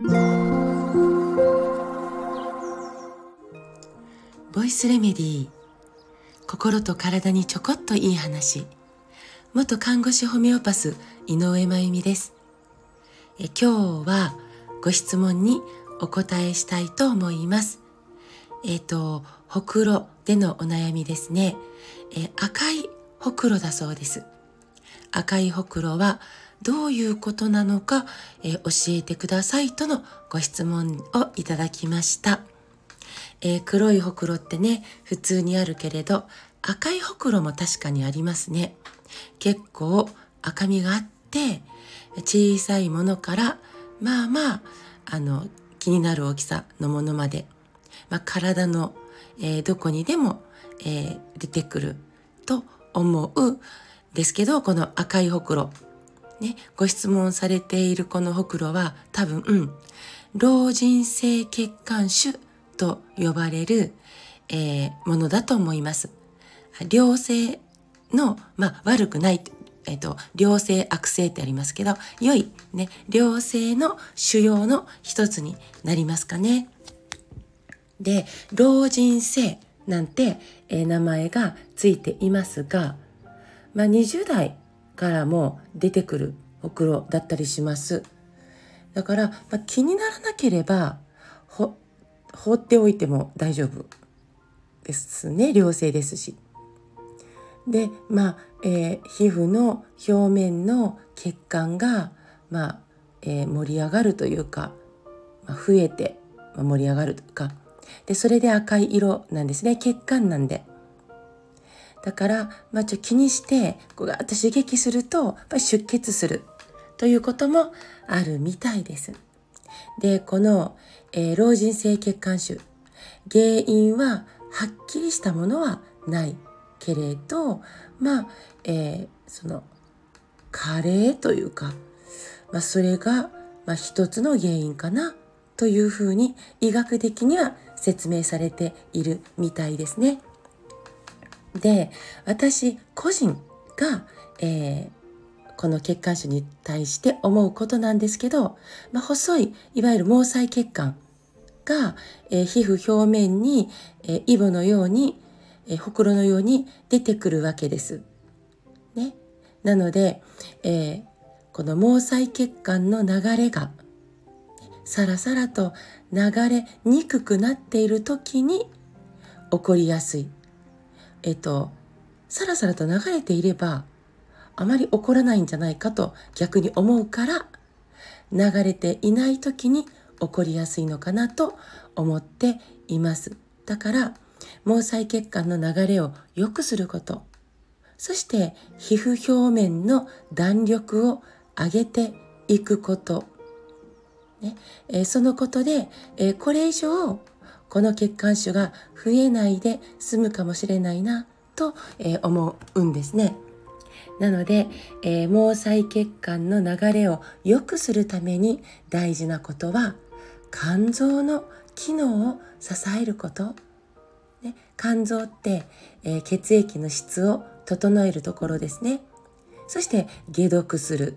ボイスレメディー。心と体にちょこっといい話。元看護師ホメオパス井上真由美です。え今日はご質問にお答えしたいと思います。えっ、ー、とほくろでのお悩みですね。え赤いほくろだそうです。赤いほくろはどういうことなのか、え教えてくださいとのご質問をいただきました。えー、黒いほくろってね、普通にあるけれど、赤いほくろも確かにありますね。結構赤みがあって、小さいものから、まあまあ、あの、気になる大きさのものまで、まあ、体の、えー、どこにでも、えー、出てくると思うですけど、この赤いほくろ。ね、ご質問されているこのほくろは多分、うん、老人性血管腫と呼ばれる、えー、ものだと思います。良性の、まあ、悪くない、えっ、ー、と、良性悪性ってありますけど、良い、ね、良性の腫瘍の一つになりますかね。で、老人性なんて、えー、名前がついていますが、まあ、20代からも出てくるほくろだったりします。だから、まあ、気にならなければ、ほ、放っておいても大丈夫ですね良性ですし。でまあ、えー、皮膚の表面の血管が、まあえー、盛り上がるというか、まあ、増えて、ま、盛り上がるというかでそれで赤い色なんですね血管なんで。だから、まあ、ちょ気にしてこうガッと刺激するとやっぱり出血するということもあるみたいです。でこの、えー、老人性血管腫原因ははっきりしたものはないけれどまあ、えー、その加齢というか、まあ、それが、まあ、一つの原因かなというふうに医学的には説明されているみたいですね。で私個人が、えー、この血管腫に対して思うことなんですけど、まあ、細いいわゆる毛細血管が、えー、皮膚表面に、えー、イボのように、ほくろのように出てくるわけです。ね、なので、えこの毛細血管の流れがさらさらと流れにくくなっている時に起こりやすい。えっと、さらさらと流れていればあまり起こらないんじゃないかと逆に思うから流れていない時に起こりやすいのかなと思っています。だから毛細血管の流れを良くすること。そして皮膚表面の弾力を上げていくこと、ね。えー、そのことで、えー、これ以上この血管腫が増えないで済むかもしれないなと、え、思うんですね。なので、えー、毛細血管の流れを良くするために大事なことは肝臓の機能を支えること。ね、肝臓って、えー、血液の質を整えるところですね。そして解毒する。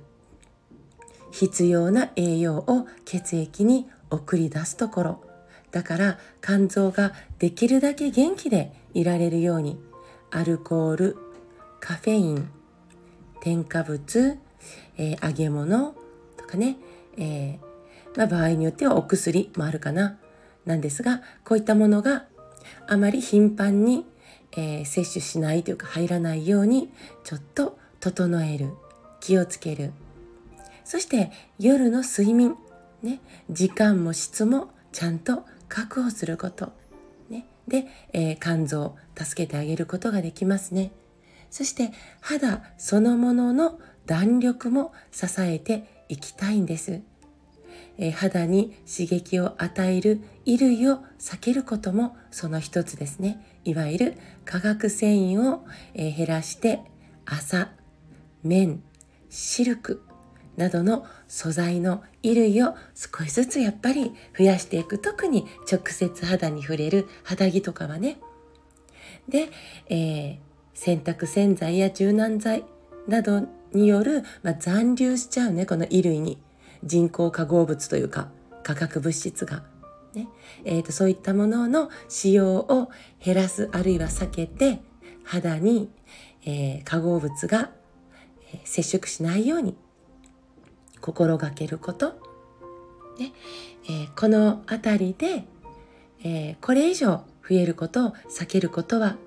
必要な栄養を血液に送り出すところ。だから肝臓ができるだけ元気でいられるようにアルコール、カフェイン、添加物、えー、揚げ物とかね、えー、まあ、場合によってはお薬もあるかな。なんですがこういったものがあまり頻繁に、えー、摂取しないというか入らないようにちょっと整える気をつける。そして夜の睡眠、ね、時間も質もちゃんと確保すること、ね、で、えー、肝臓を助けてあげることができますね。そして肌そのものの弾力も支えていきたいんです。え肌に刺激を与える衣類を避けることもその一つですね。いわゆる化学繊維を、え減らして麻、綿、シルクなどの素材の衣類を少しずつやっぱり増やしていく。特に直接肌に触れる肌着とかはね。で、えー洗濯洗剤や柔軟剤などによる、まあ、残留しちゃうねこの衣類に。人工化合物というか化学物質が。ね。えーと、そういったものの使用を減らすあるいは避けて肌に、えー、化合物が、接触しないように心がけること、ね。えー、この辺りで、えこれ以上増えることを避けることは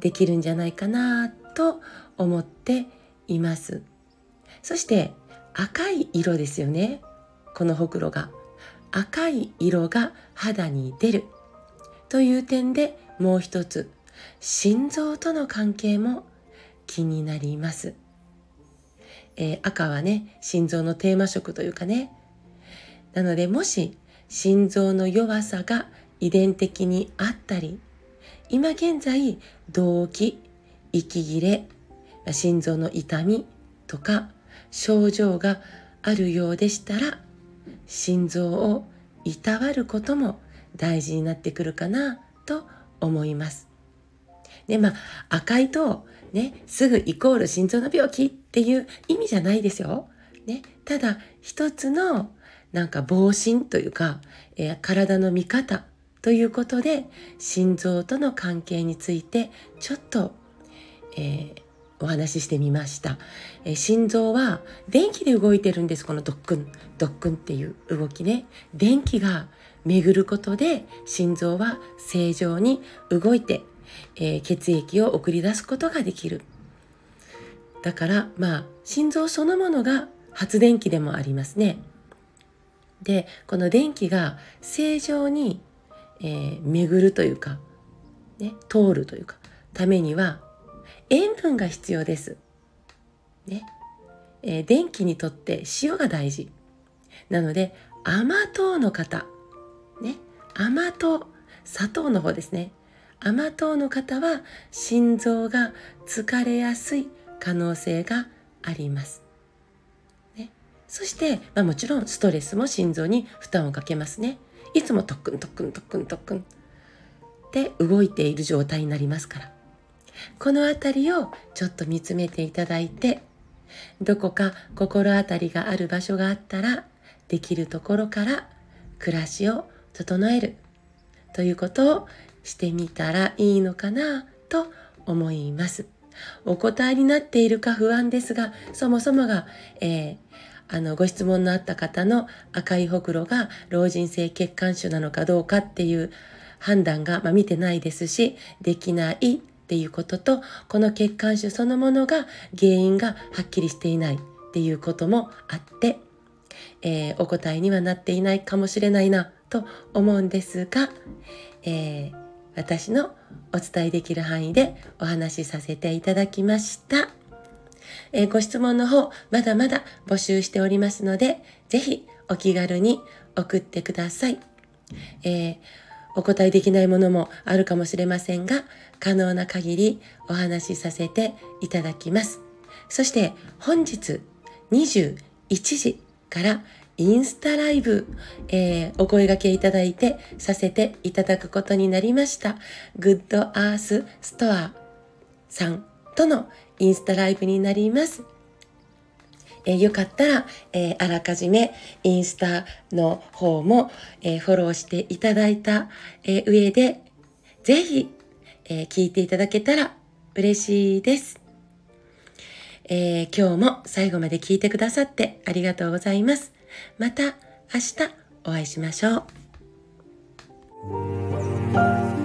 できるんじゃないかなと思っています。そして赤い色ですよね。このほくろが。赤い色が肌に出る。という点でもう一つ心臓との関係も気になります、えー、赤はね心臓のテーマ色というかねなのでもし心臓の弱さが遺伝的にあったり今現在動悸息切れ心臓の痛みとか症状があるようでしたら心臓をいたわることも大事になってくるかなと思います。でまあ赤いとねすぐイコール心臓の病気っていう意味じゃないですよ。ね、ただ一つのなんか防振というか、えー、体の見方ということで心臓との関係についてちょっと、えー、お話ししてみました、え心臓は電気で動いてるんですこのドックン。ドックンっていう動きね。電気が巡ることで心臓は正常に動いて、え、血液を送り出すことができる。だからまあ心臓そのものが発電機でもありますねでこの電気が正常に、えー、巡るというか、ね、通るというかためには塩分が必要です。ね。えー、電気にとって塩が大事。なので、甘党の方。ね。甘党。砂糖の方ですね。甘党の方は心臓が疲れやすい可能性があります。ね、そして、まあ、もちろんストレスも心臓に負担をかけますね。いつも特訓特訓特訓特訓って動いている状態になりますから。この辺りをちょっと見つめていただいてどこか心当たりがある場所があったらできるところから暮らしを整えるということをしてみたらいいのかなと思います。お答えになっているか不安ですがそもそもが、えー、あのご質問のあった方の赤いほくろが老人性血管腫なのかどうかっていう判断が、まあ、見てないですしできないっていうこととこの血管腫そのものが原因がはっきりしていないっていうこともあって、えー、お答えにはなっていないかもしれないなと思うんですが、えー、私のお伝えできる範囲でお話しさせていただきました。えー、ご質問の方まだまだ募集しておりますので是非お気軽に送ってください。えーお答えできないものもあるかもしれませんが、可能な限りお話しさせていただきます。そして本日21時からインスタライブ、えー、お声掛けいただいてさせていただくことになりました。グッドアースストアさんとのインスタライブになります。えー、よかったら、えー、あらかじめインスタの方も、えー、フォローしていただいた、え上で、ぜひ、え聞いていただけたら嬉しいです。え今日も最後まで聞いてくださってありがとうございます。また明日お会いしましょう。